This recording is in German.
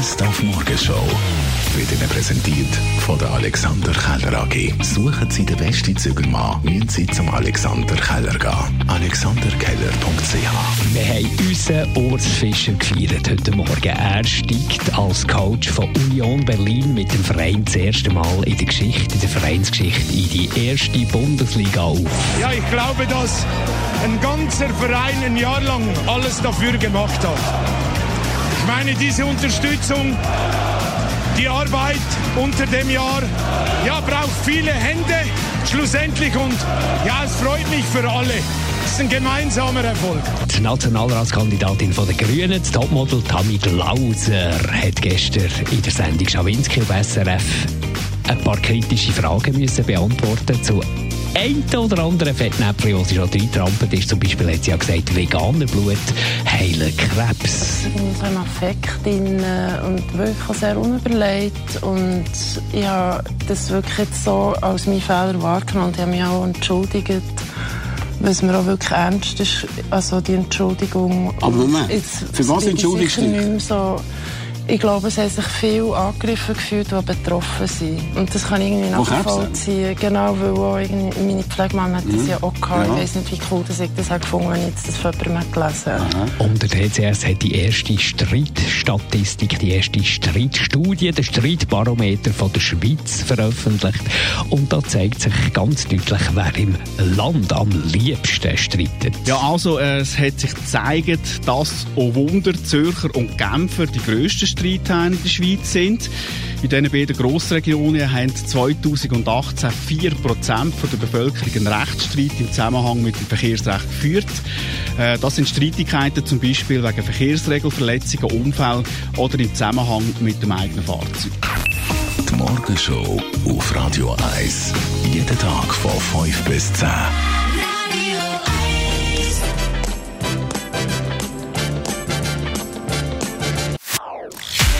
Best auf Morgenshow wird Ihnen präsentiert von der Alexander Keller AG. Suchen Sie den besten Zügelmann, müssen Sie zum Alexander Keller gehen. AlexanderKeller.ch Wir haben unseren Urs Fischer gefeiert heute Morgen. Er steigt als Coach von Union Berlin mit dem Verein das erste Mal in der Geschichte, in der Vereinsgeschichte, in die erste Bundesliga auf. Ja, ich glaube, dass ein ganzer Verein ein Jahr lang alles dafür gemacht hat. Ich meine, diese Unterstützung, die Arbeit unter dem Jahr, ja, braucht viele Hände schlussendlich und ja, es freut mich für alle. Es ist ein gemeinsamer Erfolg. Die Nationalratskandidatin von den Grünen, das Topmodel Tammy Glauser, hat gestern in der Sendung Schawinski auf SRF ein paar kritische Fragen müssen beantworten zu ein oder anderen Fettnäpfchen, wo sie schon reintrampelt ist. Zum Beispiel hat sie ja gesagt, veganer Blut heilen Krebs. Ich bin so ein Affekt drin und wirklich sehr unüberlegt. Und ich habe das wirklich jetzt so als mein Fehler wahrgenommen und ich habe mich auch entschuldigt. Was mir auch wirklich ernst ist, also die Entschuldigung. Aber Moment, Jetzt für was entschuldigst du dich? So, ich glaube, es haben sich viele angegriffen gefühlt, die betroffen sind. Und das kann ich irgendwie nachvollziehen. Genau, weil auch irgendwie meine Pflegemama hat das ja auch gehabt. Ja. Ich weiß nicht, wie cool dass ich das habe gefunden wenn ich jetzt das von jemandem gelesen habe. Und der TCS hat die erste Streitstatistik, die erste Streitstudie, den Streitbarometer von der Schweiz veröffentlicht. Und da zeigt sich ganz deutlich, wer im Land am liebsten streitet. Ja, also es hat sich gezeigt, dass auch Wunder, Zürcher und Genfer die grössten Streithähne in der Schweiz sind. In diesen beiden Grossregionen haben 2018 4% von der Bevölkerung einen Rechtsstreit im Zusammenhang mit dem Verkehrsrecht geführt. Äh, das sind Streitigkeiten zum Beispiel wegen Verkehrsregelverletzungen, Unfällen oder im Zusammenhang mit dem eigenen Fahrzeug. Die Morgenshow auf Radio 1. Jeden Tag von 5 bis 10.